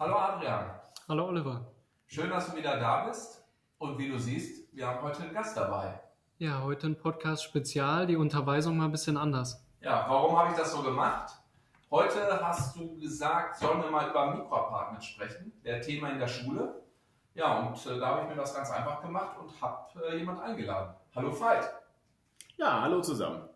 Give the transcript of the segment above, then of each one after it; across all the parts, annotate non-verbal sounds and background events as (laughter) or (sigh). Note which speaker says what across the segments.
Speaker 1: Hallo Adrian.
Speaker 2: Hallo Oliver.
Speaker 1: Schön, dass du wieder da bist. Und wie du siehst, wir haben heute einen Gast dabei.
Speaker 2: Ja, heute ein Podcast-Spezial, die Unterweisung mal ein bisschen anders.
Speaker 1: Ja, warum habe ich das so gemacht? Heute hast du gesagt, sollen wir mal über Mikroapartments sprechen, der Thema in der Schule. Ja, und äh, da habe ich mir das ganz einfach gemacht und habe äh, jemand eingeladen. Hallo Veit.
Speaker 3: Ja, hallo zusammen.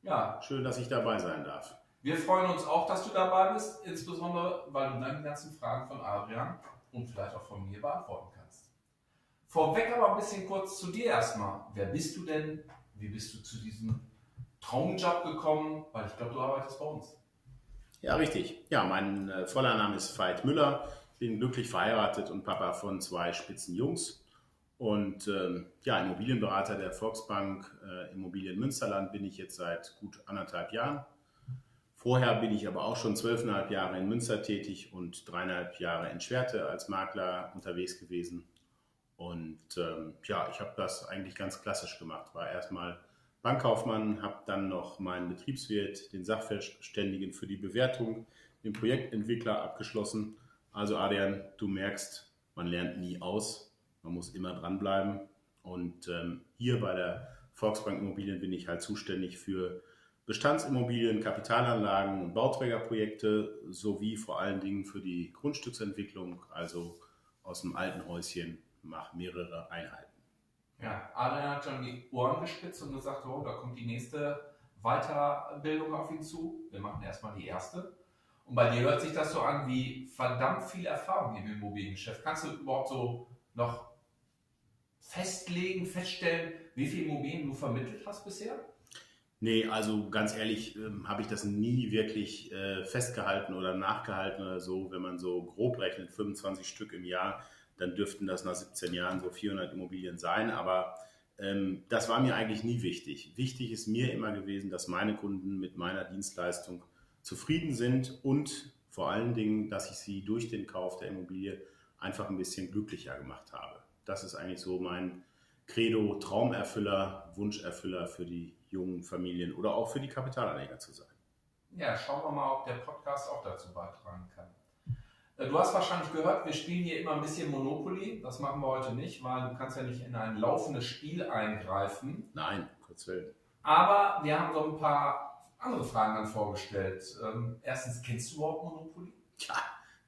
Speaker 1: Ja,
Speaker 3: Schön, dass ich dabei sein darf.
Speaker 1: Wir freuen uns auch, dass du dabei bist, insbesondere weil du die ganzen Fragen von Adrian und vielleicht auch von mir beantworten kannst. Vorweg aber ein bisschen kurz zu dir erstmal. Wer bist du denn? Wie bist du zu diesem Traumjob gekommen? Weil ich glaube, du arbeitest bei uns.
Speaker 3: Ja, richtig. Ja, mein äh, voller Name ist Veit Müller. Bin glücklich verheiratet und Papa von zwei spitzen Jungs. Und ähm, ja, Immobilienberater der Volksbank äh, Immobilien Münsterland bin ich jetzt seit gut anderthalb Jahren. Vorher bin ich aber auch schon zwölfeinhalb Jahre in Münster tätig und dreieinhalb Jahre in Schwerte als Makler unterwegs gewesen. Und ähm, ja, ich habe das eigentlich ganz klassisch gemacht. War erstmal Bankkaufmann, habe dann noch meinen Betriebswirt, den Sachverständigen für die Bewertung, den Projektentwickler abgeschlossen. Also Adrian, du merkst, man lernt nie aus, man muss immer dranbleiben. Und ähm, hier bei der Volksbank Immobilien bin ich halt zuständig für Bestandsimmobilien, Kapitalanlagen und Bauträgerprojekte sowie vor allen Dingen für die Grundstücksentwicklung, also aus dem alten Häuschen mache mehrere Einheiten.
Speaker 1: Ja, Adrian hat schon die Ohren gespitzt und gesagt, oh, da kommt die nächste Weiterbildung auf ihn zu. Wir machen erstmal die erste. Und bei dir hört sich das so an wie verdammt viel Erfahrung im Immobiliengeschäft. Kannst du überhaupt so noch festlegen, feststellen, wie viele Immobilien du vermittelt hast bisher?
Speaker 3: Nee, also ganz ehrlich ähm, habe ich das nie wirklich äh, festgehalten oder nachgehalten oder so. Wenn man so grob rechnet, 25 Stück im Jahr, dann dürften das nach 17 Jahren so 400 Immobilien sein. Aber ähm, das war mir eigentlich nie wichtig. Wichtig ist mir immer gewesen, dass meine Kunden mit meiner Dienstleistung zufrieden sind und vor allen Dingen, dass ich sie durch den Kauf der Immobilie einfach ein bisschen glücklicher gemacht habe. Das ist eigentlich so mein Credo, Traumerfüller, Wunscherfüller für die jungen Familien oder auch für die Kapitalanleger zu sein.
Speaker 1: Ja, schauen wir mal, ob der Podcast auch dazu beitragen kann. Äh, Du hast wahrscheinlich gehört, wir spielen hier immer ein bisschen Monopoly. Das machen wir heute nicht, weil du kannst ja nicht in ein laufendes Spiel eingreifen.
Speaker 3: Nein, kurz Willen.
Speaker 1: Aber wir haben so ein paar andere Fragen dann vorgestellt. Ähm, erstens, kennst du überhaupt Monopoly?
Speaker 3: Tja,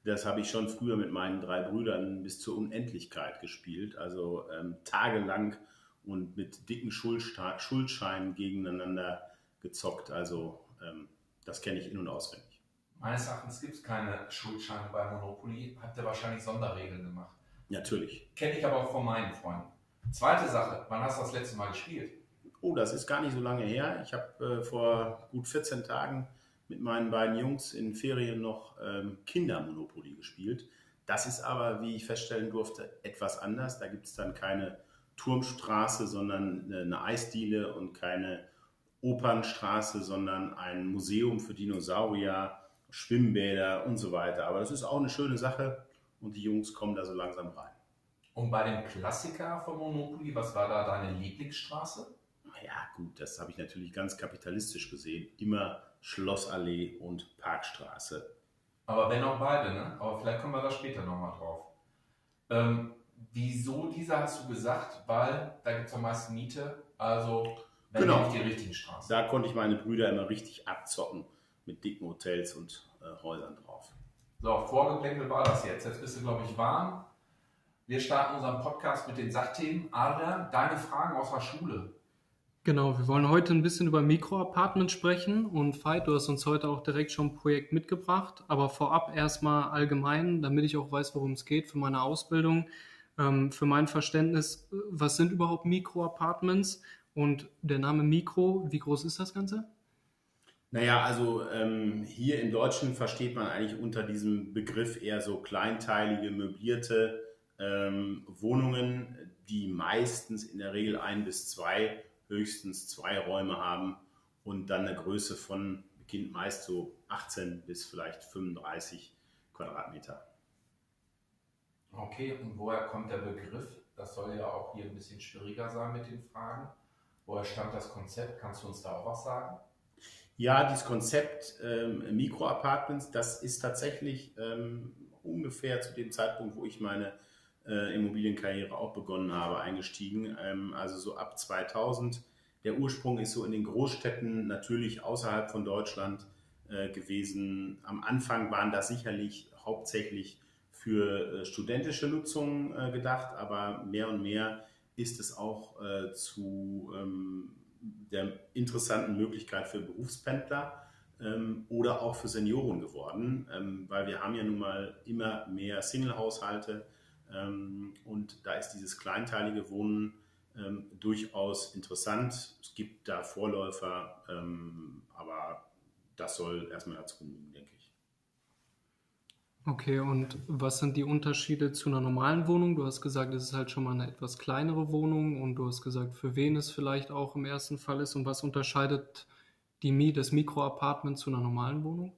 Speaker 3: das habe ich schon früher mit meinen drei Brüdern bis zur Unendlichkeit gespielt. Also ähm, tagelang und mit dicken Schuldsta Schuldscheinen gegeneinander gezockt. Also ähm, das kenne ich in- und auswendig.
Speaker 1: Meines Erachtens gibt es keine Schuldscheine bei Monopoly. Habt ihr wahrscheinlich Sonderregeln gemacht.
Speaker 3: Natürlich.
Speaker 1: Kenne ich aber auch von meinen Freunden. Zweite Sache, wann hast du das letzte Mal gespielt?
Speaker 3: Oh, das ist gar nicht so lange her. Ich habe äh, vor gut 14 Tagen mit meinen beiden Jungs in Ferien noch ähm, Kindermonopoly gespielt. Das ist aber, wie ich feststellen durfte, etwas anders. Da gibt es dann keine Turmstraße, sondern eine, Eisdiele und keine Opernstraße, sondern ein Museum für Dinosaurier, Schwimmbäder und so weiter. Aber das ist auch eine schöne Sache und die Jungs kommen da so langsam rein.
Speaker 1: Und bei dem Klassiker von Monopoly, was war da deine Lieblingsstraße?
Speaker 3: Ja, gut, das habe ich natürlich ganz kapitalistisch gesehen. Immer Schlossallee und Parkstraße.
Speaker 1: Aber wenn auch beide, ne? Aber vielleicht kommen wir da später nochmal drauf. Ähm, wieso diese hast du gesagt? Weil da gibt es am meisten Miete. Also, wenn
Speaker 3: Genau.
Speaker 1: die richtigen Straßen.
Speaker 3: Da konnte ich meine Brüder immer richtig abzocken mit dicken Hotels und äh, Häusern drauf.
Speaker 1: So, Vorgeplänkel war das jetzt. Jetzt bist du, glaube ich, warm. Wir starten unseren Podcast mit den Sachthemen. Adrian, deine Fragen aus der Schule.
Speaker 2: Genau, wir wollen heute ein bisschen über Mikroapartments sprechen und Veit, du hast uns heute auch direkt schon ein Projekt mitgebracht, aber vorab erstmal allgemein, damit ich auch weiß, worum es geht für meine Ausbildung, ähm, für mein Verständnis, was sind überhaupt Mikroapartments und der Name Mikro, wie groß ist das Ganze?
Speaker 3: Naja, also ähm, hier im Deutschen versteht man eigentlich unter diesem Begriff eher so kleinteilige, möblierte ähm, Wohnungen, die meistens in der Regel ein bis zwei, höchstens zwei Räume haben und dann eine Größe von beginnt meist so 18 bis vielleicht 35 Quadratmeter.
Speaker 1: Okay, und woher kommt der Begriff? Das soll ja auch hier ein bisschen schwieriger sein mit den Fragen. Woher stammt das Konzept? Kannst du uns da auch was sagen?
Speaker 3: Ja, dieses Konzept ähm, Mikroapartments, das ist tatsächlich ähm, ungefähr zu dem Zeitpunkt, wo ich meine äh, Immobilienkarriere auch begonnen habe, eingestiegen. Ähm, also so ab 2000. Der Ursprung ist so in den Großstädten, natürlich außerhalb von Deutschland äh, gewesen. Am Anfang waren das sicherlich hauptsächlich für äh, studentische Nutzung äh, gedacht, aber mehr und mehr ist es auch äh, zu ähm, der interessanten Möglichkeit für Berufspendler ähm, oder auch für Senioren geworden, ähm, weil wir haben ja nun mal immer mehr Single-Haushalte und da ist dieses kleinteilige Wohnen ähm, durchaus interessant. Es gibt da Vorläufer, ähm, aber das soll erstmal dazu genügen, denke ich.
Speaker 2: Okay, und was sind die Unterschiede zu einer normalen Wohnung? Du hast gesagt, es ist halt schon mal eine etwas kleinere Wohnung und du hast gesagt, für wen es vielleicht auch im ersten Fall ist. Und was unterscheidet die das Mikroapartment zu einer normalen Wohnung?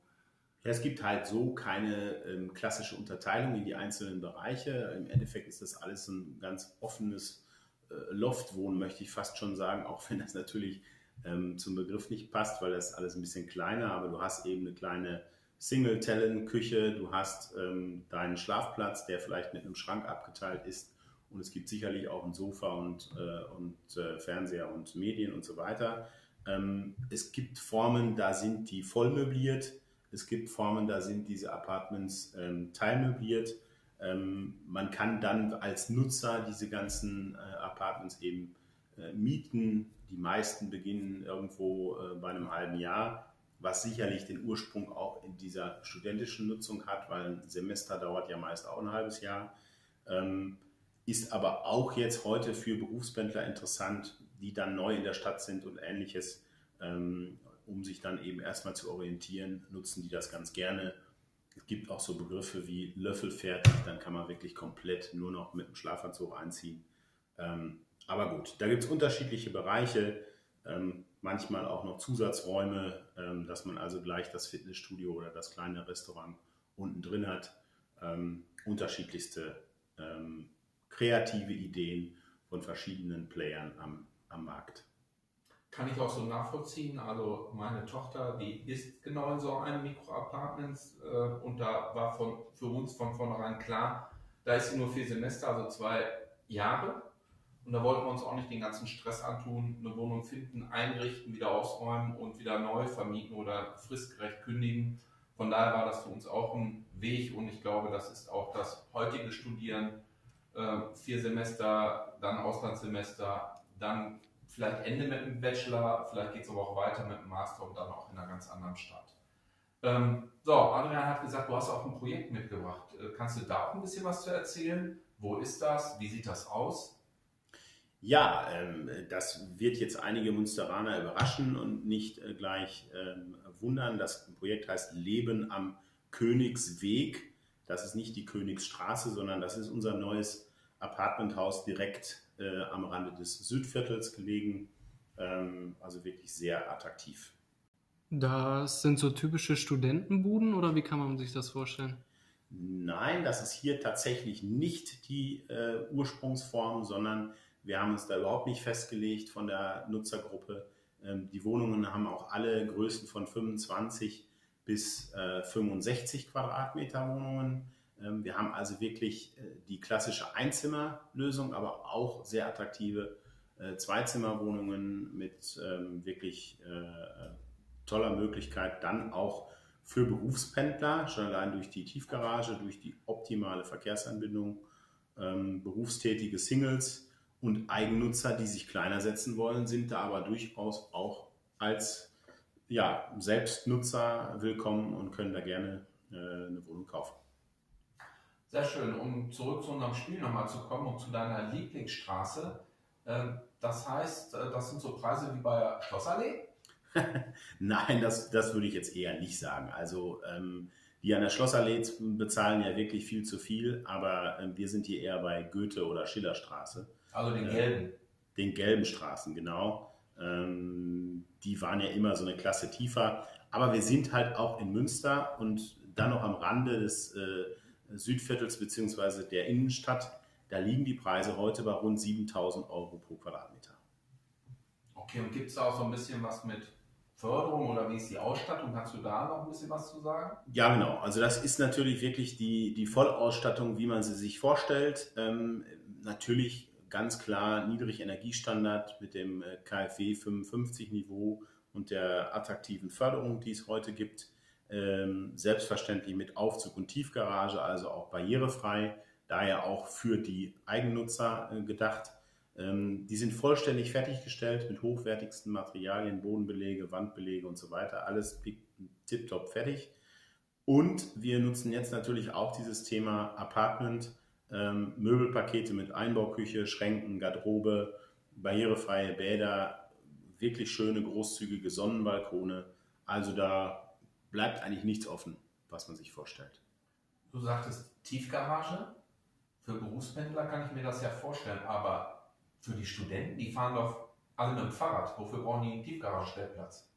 Speaker 3: Ja, es gibt halt so keine ähm, klassische Unterteilung in die einzelnen Bereiche. Im Endeffekt ist das alles ein ganz offenes äh, Loftwohnen, möchte ich fast schon sagen, auch wenn das natürlich ähm, zum Begriff nicht passt, weil das alles ein bisschen kleiner, aber du hast eben eine kleine Single-Talent-Küche, du hast ähm, deinen Schlafplatz, der vielleicht mit einem Schrank abgeteilt ist und es gibt sicherlich auch ein Sofa und, äh, und äh, Fernseher und Medien und so weiter. Ähm, es gibt Formen, da sind die voll möbliert, es gibt Formen, da sind diese Apartments ähm, teilmöbliert. Ähm, man kann dann als Nutzer diese ganzen äh, Apartments eben äh, mieten. Die meisten beginnen irgendwo äh, bei einem halben Jahr was sicherlich den Ursprung auch in dieser studentischen Nutzung hat, weil ein Semester dauert ja meist auch ein halbes Jahr, ähm, ist aber auch jetzt heute für Berufspendler interessant, die dann neu in der Stadt sind und ähnliches, ähm, um sich dann eben erstmal zu orientieren, nutzen die das ganz gerne. Es gibt auch so Begriffe wie Löffelfertig, dann kann man wirklich komplett nur noch mit dem Schlafanzug einziehen. Ähm, aber gut, da gibt es unterschiedliche Bereiche. Ähm, manchmal auch noch Zusatzräume, ähm, dass man also gleich das Fitnessstudio oder das kleine Restaurant unten drin hat. Ähm, unterschiedlichste ähm, kreative Ideen von verschiedenen Playern am, am Markt.
Speaker 1: Kann ich auch so nachvollziehen. Also meine Tochter, die ist genau in so einem Mikroapartments äh, und da war von, für uns von vornherein klar, da ist sie nur vier Semester, also zwei Jahre. Und da wollten wir uns auch nicht den ganzen Stress antun, eine Wohnung finden, einrichten, wieder ausräumen und wieder neu vermieten oder fristgerecht kündigen. Von daher war das für uns auch ein Weg und ich glaube, das ist auch das heutige Studieren. Äh, vier Semester, dann Auslandssemester, dann vielleicht Ende mit dem Bachelor, vielleicht geht es aber auch weiter mit dem Master und dann auch in einer ganz anderen Stadt. Ähm, so, Adrian hat gesagt, du hast auch ein Projekt mitgebracht. Äh, kannst du da auch ein bisschen was zu erzählen? Wo ist das? Wie sieht das aus?
Speaker 3: Ja, ähm, das wird jetzt einige Münsteraner überraschen und nicht äh, gleich ähm, wundern. Das Projekt heißt Leben am Königsweg. Das ist nicht die Königsstraße, sondern das ist unser neues Apartmenthaus direkt äh, am Rande des Südviertels gelegen. Ähm, also wirklich sehr attraktiv.
Speaker 2: Das sind so typische Studentenbuden oder wie kann man sich das vorstellen?
Speaker 3: Nein, das ist hier tatsächlich nicht die äh, Ursprungsform, sondern wir haben uns da überhaupt nicht festgelegt von der Nutzergruppe. Ähm, die Wohnungen haben auch alle Größen von 25 bis 65 äh, Quadratmeter Wohnungen. Ähm, wir haben also wirklich äh, die klassische Einzimmerlösung, aber auch sehr attraktive äh, Zweizimmerwohnungen mit ähm, wirklich toller Möglichkeit, dann auch für Berufspendler, schon allein durch die Tiefgarage, durch die optimale Verkehrsanbindung, berufstätige Singles, und Eigennutzer, die sich kleiner setzen wollen, sind da aber durchaus auch als ja, Selbstnutzer willkommen und können da gerne äh, eine Wohnung kaufen.
Speaker 1: Sehr schön. Um zurück zu unserem Spiel nochmal zu kommen und zu deiner Lieblingsstraße. Äh, das heißt, äh, das sind so Preise wie bei Schlossallee? (laughs)
Speaker 3: Nein, das, das würde ich jetzt eher nicht sagen. Also ähm, die an der Schlossallee bezahlen ja wirklich viel zu viel, aber ähm, wir sind hier eher bei Goethe- oder Schillerstraße.
Speaker 1: Also den gelben.
Speaker 3: Äh, den gelben Straßen, genau. Ähm, die waren ja immer so eine Klasse tiefer. Aber wir sind halt auch in Münster und dann noch am Rande des äh, Südviertels bzw. der Innenstadt. Da liegen die Preise heute bei rund 7000 Euro pro Quadratmeter.
Speaker 1: Okay, und gibt es auch so ein bisschen was mit Förderung oder wie ist die Ausstattung? Kannst du da noch ein bisschen was zu sagen?
Speaker 3: Ja, genau. Also das ist natürlich wirklich die, die Vollausstattung, wie man sie sich vorstellt. Ähm, natürlich ganz klar Niedrigenergiestandard mit dem äh, KfW 55 Niveau und der attraktiven Förderung, die es heute gibt. Ähm, selbstverständlich mit Aufzug und Tiefgarage, also auch barrierefrei, daher auch für die Eigennutzer äh, gedacht. Ähm, die sind vollständig fertiggestellt mit hochwertigsten Materialien, Bodenbelege, Wandbelege und so weiter. Alles tiptop fertig. Und wir nutzen jetzt natürlich auch dieses Thema Apartment, ähm, Möbelpakete mit Einbauküche, Schränken, Garderobe, barrierefreie Bäder, wirklich schöne, großzügige Sonnenbalkone. Also da bleibt eigentlich nichts offen, was man sich vorstellt.
Speaker 1: Du sagtest Tiefgarage. Für Berufspendler kann ich mir das ja vorstellen, aber für die Studenten, die fahren doch alle mit dem Fahrrad. Wofür brauchen die einen Tiefgaragenstellplatz?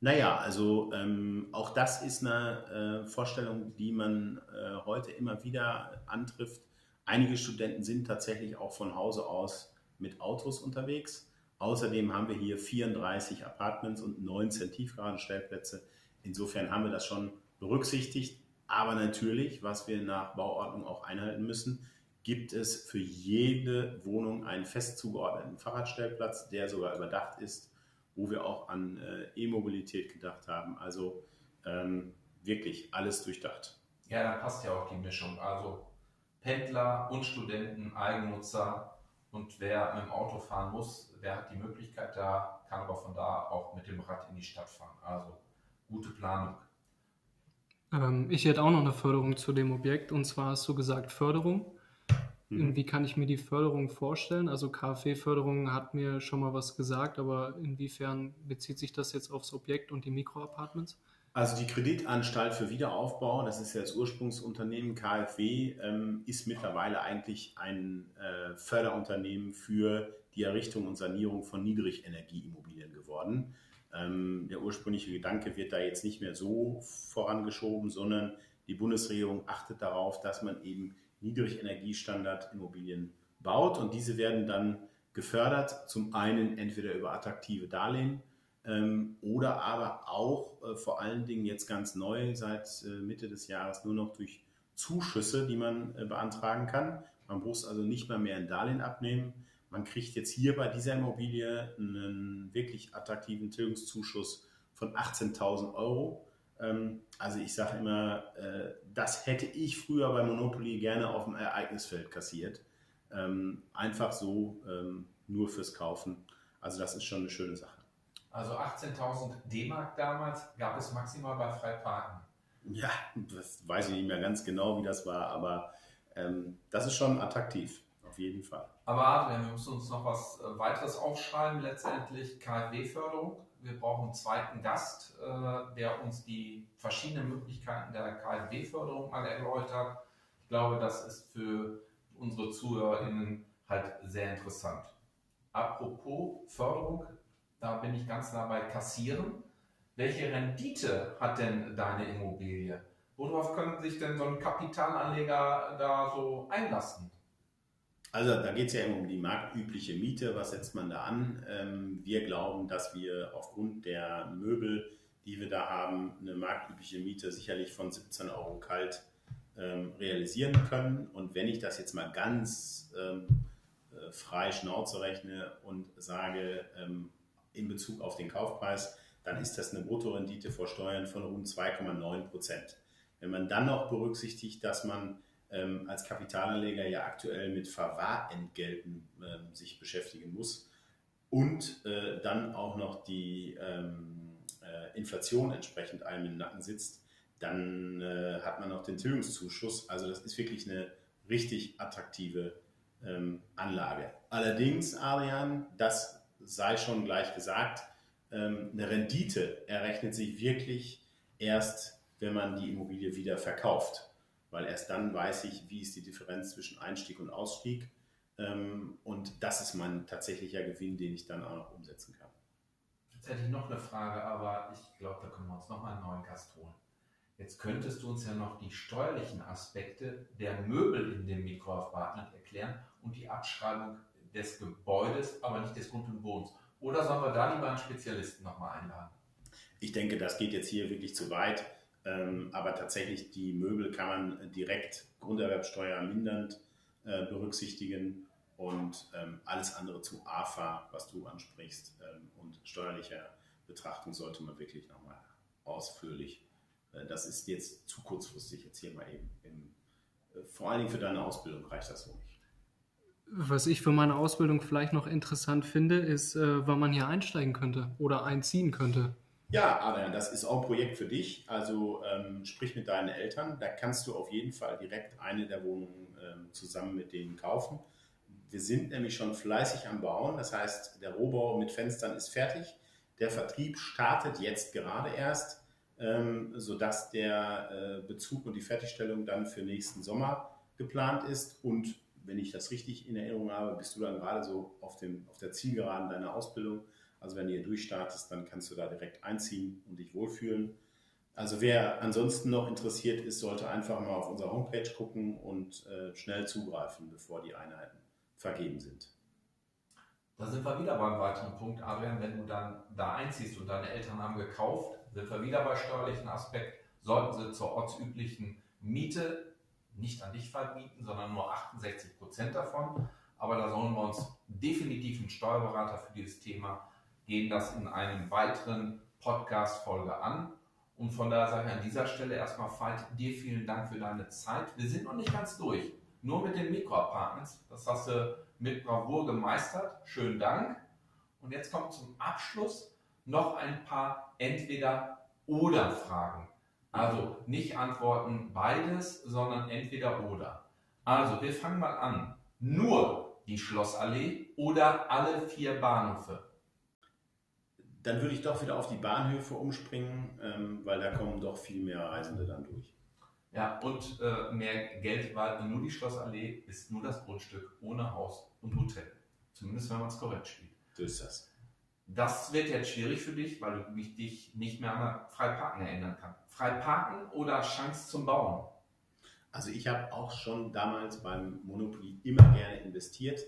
Speaker 3: Naja, also ähm, auch das ist eine äh, Vorstellung, die man äh, heute immer wieder antrifft. Einige Studenten sind tatsächlich auch von Hause aus mit Autos unterwegs. Außerdem haben wir hier 34 Apartments und 19 Tiefgaragenstellplätze. Insofern haben wir das schon berücksichtigt. Aber natürlich, was wir nach Bauordnung auch einhalten müssen, gibt es für jede Wohnung einen fest zugeordneten Fahrradstellplatz, der sogar überdacht ist, wo wir auch an äh, E-Mobilität gedacht haben. Also ähm, wirklich alles durchdacht.
Speaker 1: Ja, da passt ja auch die Mischung. Also Pendler und Studenten, Eigennutzer und wer mit dem Auto fahren muss, der hat die Möglichkeit da, kann aber von da auch mit dem Rad in die Stadt fahren. Also gute Planung.
Speaker 2: Ähm, ich hätte auch noch eine Förderung zu dem Objekt und zwar hast du gesagt Förderung. Mhm. Wie kann ich mir die Förderung vorstellen? Also KfW-Förderung hat mir schon mal was gesagt, aber inwiefern bezieht sich das jetzt aufs Objekt und die Mikroapartments?
Speaker 3: Also die Kreditanstalt für Wiederaufbau, das ist ja das Ursprungsunternehmen KfW, ähm, ist mittlerweile eigentlich ein äh, Förderunternehmen für die Errichtung und Sanierung von Niedrigenergieimmobilien geworden. Ähm, der ursprüngliche Gedanke wird da jetzt nicht mehr so vorangeschoben, sondern die Bundesregierung achtet darauf, dass man eben Niedrigenergiestandard-Immobilien baut und diese werden dann gefördert, zum einen entweder über attraktive Darlehen ähm, oder aber auch äh, vor allen Dingen jetzt ganz neu seit äh, Mitte des Jahres nur noch durch Zuschüsse, die man äh, beantragen kann. Man muss also nicht mal mehr ein Darlehen abnehmen. Man kriegt jetzt hier bei dieser Immobilie einen wirklich attraktiven Tilgungszuschuss von 18.000 Euro ähm, also ich sage immer, äh, das hätte ich früher bei Monopoly gerne auf dem Ereignisfeld kassiert. Ähm, einfach so, ähm, nur fürs Kaufen. Also das ist schon eine schöne Sache.
Speaker 1: Also 18.000 D-Mark damals gab es maximal bei Freiparken.
Speaker 3: Ja, das weiß ich nicht mehr ganz genau, wie das war, aber ähm, das ist schon attraktiv, jeden Fall.
Speaker 1: Aber Adrian, wir müssen uns noch was äh, weiteres aufschreiben, letztendlich KfW-Förderung wir brauchen einen zweiten Gast, äh, der uns die verschiedenen Möglichkeiten der KfW-Förderung mal erläutert. Ich glaube, das ist für unsere ZuhörerInnen halt sehr interessant. Apropos Förderung, da bin ich ganz nah bei Kassieren. Welche Rendite hat denn deine Immobilie? Worauf können sich denn so ein Kapitalanleger da so einlassen?
Speaker 3: Also da geht es ja immer um die marktübliche Miete. Was setzt man da an? Ähm, wir glauben, dass wir aufgrund der Möbel, die wir da haben, eine marktübliche Miete sicherlich von 17 Euro kalt ähm, realisieren können. Und wenn ich das jetzt mal ganz ähm, äh, frei Schnauze rechne und sage, in Bezug auf den Kaufpreis, dann ist das eine Bruttorendite vor Steuern von rund 2,9 Prozent. Wenn man dann noch berücksichtigt, dass man ähm, als Kapitalanleger ja aktuell mit Verwahrentgelten ähm, sich beschäftigen muss und äh, dann auch noch die ähm, äh, Inflation entsprechend einem im Nacken sitzt, dann äh, hat man noch den Tilgungszuschuss. Also das ist wirklich eine richtig attraktive ähm, Anlage. Allerdings, Adrian, das sei schon gleich gesagt, ähm, eine Rendite errechnet sich wirklich erst, wenn man die Immobilie wieder verkauft. Weil erst dann weiß ich, wie ist die Differenz zwischen Einstieg und Ausstieg. Ähm, und das ist mein tatsächlicher Gewinn, den ich dann auch noch umsetzen kann.
Speaker 1: Jetzt hätte ich noch eine Frage, aber ich glaube, da können wir uns nochmal einen neuen Gast holen. Jetzt könntest du uns ja noch die steuerlichen Aspekte der Möbel in dem Mikroapartment erklären und die Abschreibung des Gebäudes, aber nicht des Grund und Bodens. Oder sollen wir da lieber einen Spezialisten nochmal einladen?
Speaker 3: Ich denke, das geht jetzt hier wirklich zu weit. Ähm, aber tatsächlich, die Möbel kann man direkt Grunderwerbsteuer mindernd äh, berücksichtigen und ähm, alles andere zu AFA, was du ansprichst, ähm, und steuerlicher Betrachtung sollte man wirklich nochmal ausführlich. Äh, das ist jetzt zu kurzfristig jetzt hier mal eben. Im, äh, vor allen Dingen für deine Ausbildung reicht das so nicht.
Speaker 2: Was ich für meine Ausbildung vielleicht noch interessant finde, ist, äh, wann man hier einsteigen könnte oder einziehen könnte.
Speaker 3: Ja, Adrian, das ist auch ein Projekt für dich. Also ähm, sprich mit deinen Eltern. Da kannst du auf jeden Fall direkt eine der Wohnungen ähm, zusammen mit denen kaufen. Wir sind nämlich schon fleißig am Bauen. Das heißt, der Rohbau mit Fenstern ist fertig. Der Vertrieb startet jetzt gerade erst, ähm, sodass der äh, Bezug und die Fertigstellung dann für nächsten Sommer geplant ist. Und wenn ich das richtig in Erinnerung habe, bist du dann gerade so auf, dem, auf der Zielgeraden deiner Ausbildung. Also wenn du hier durchstartest, dann kannst du da direkt einziehen und dich wohlfühlen. Also wer ansonsten noch interessiert ist, sollte einfach mal auf unserer Homepage gucken und äh, schnell zugreifen, bevor die Einheiten vergeben sind.
Speaker 1: Da sind wir wieder beim weiteren Punkt, Adrian. Wenn du dann da einziehst und deine Eltern haben gekauft, sind wir wieder bei steuerlichen Aspekt. Sollten sie zur ortsüblichen Miete nicht an dich vermieten, sondern nur 68 Prozent davon. Aber da sollen wir uns definitiv einen Steuerberater für dieses Thema gehen, das in einem weiteren Podcast-Folge an. Und von daher sage ich an dieser Stelle erstmal, Veit, dir vielen Dank für deine Zeit. Wir sind noch nicht ganz durch. Nur mit den Mikroapartments. Das hast du mit Bravour gemeistert. Schönen Dank. Und jetzt kommt zum Abschluss noch ein paar Entweder-Oder-Fragen. Also nicht antworten beides, sondern entweder oder. Also wir fangen mal an. Nur die Schlossallee oder alle vier Bahnhöfe?
Speaker 3: Dann würde ich doch wieder auf die Bahnhöfe umspringen, ähm, weil da kommen doch viel mehr Reisende dann durch.
Speaker 1: Ja, und äh, mehr Geld, weil nur die Schlossallee ist nur das Grundstück ohne Haus und Hotel. Zumindest wenn man es korrekt spielt.
Speaker 3: So ist das.
Speaker 1: Das wird jetzt schwierig für dich, weil du dich nicht mehr an Freiparken erinnern kannst. Freiparken oder Chance zum Bauen?
Speaker 3: Also ich habe auch schon damals beim Monopoly immer gerne investiert,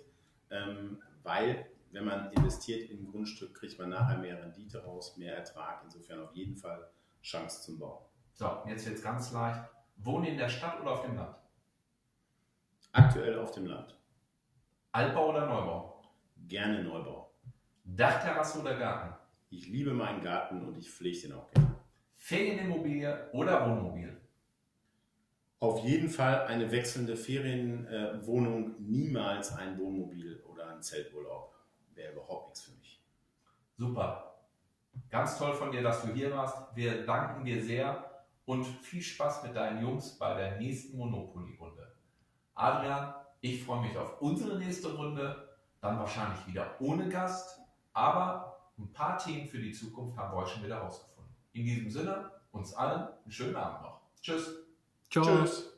Speaker 3: ähm, weil wenn man investiert in ein Grundstück, kriegt man nachher mehr Rendite raus, mehr Ertrag. Insofern auf jeden Fall Chance zum Bauen.
Speaker 1: So, jetzt wird es ganz leicht. Wohnen in der Stadt oder auf dem Land?
Speaker 3: Aktuell auf dem Land.
Speaker 1: Altbau oder Neubau?
Speaker 3: Gerne Neubau.
Speaker 1: Dachterrasse oder Garten?
Speaker 3: Ich liebe meinen Garten und ich pflege den auch gerne.
Speaker 1: Ferienimmobilie oder Wohnmobil?
Speaker 3: Auf jeden Fall eine wechselnde Ferienwohnung, niemals ein Wohnmobil oder ein Zelturlaub. Wäre überhaupt nichts für mich.
Speaker 1: Super. Ganz toll von dir, dass du hier warst. Wir danken dir sehr und viel Spaß mit deinen Jungs bei der nächsten Monopoly-Runde. Adrian, ich freue mich auf unsere nächste Runde, dann wahrscheinlich wieder ohne Gast, aber ein paar Themen für die Zukunft haben wir euch schon wieder rausgefunden. In diesem Sinne, uns allen einen schönen Abend noch. Tschüss.
Speaker 2: Ciao.
Speaker 3: Tschüss.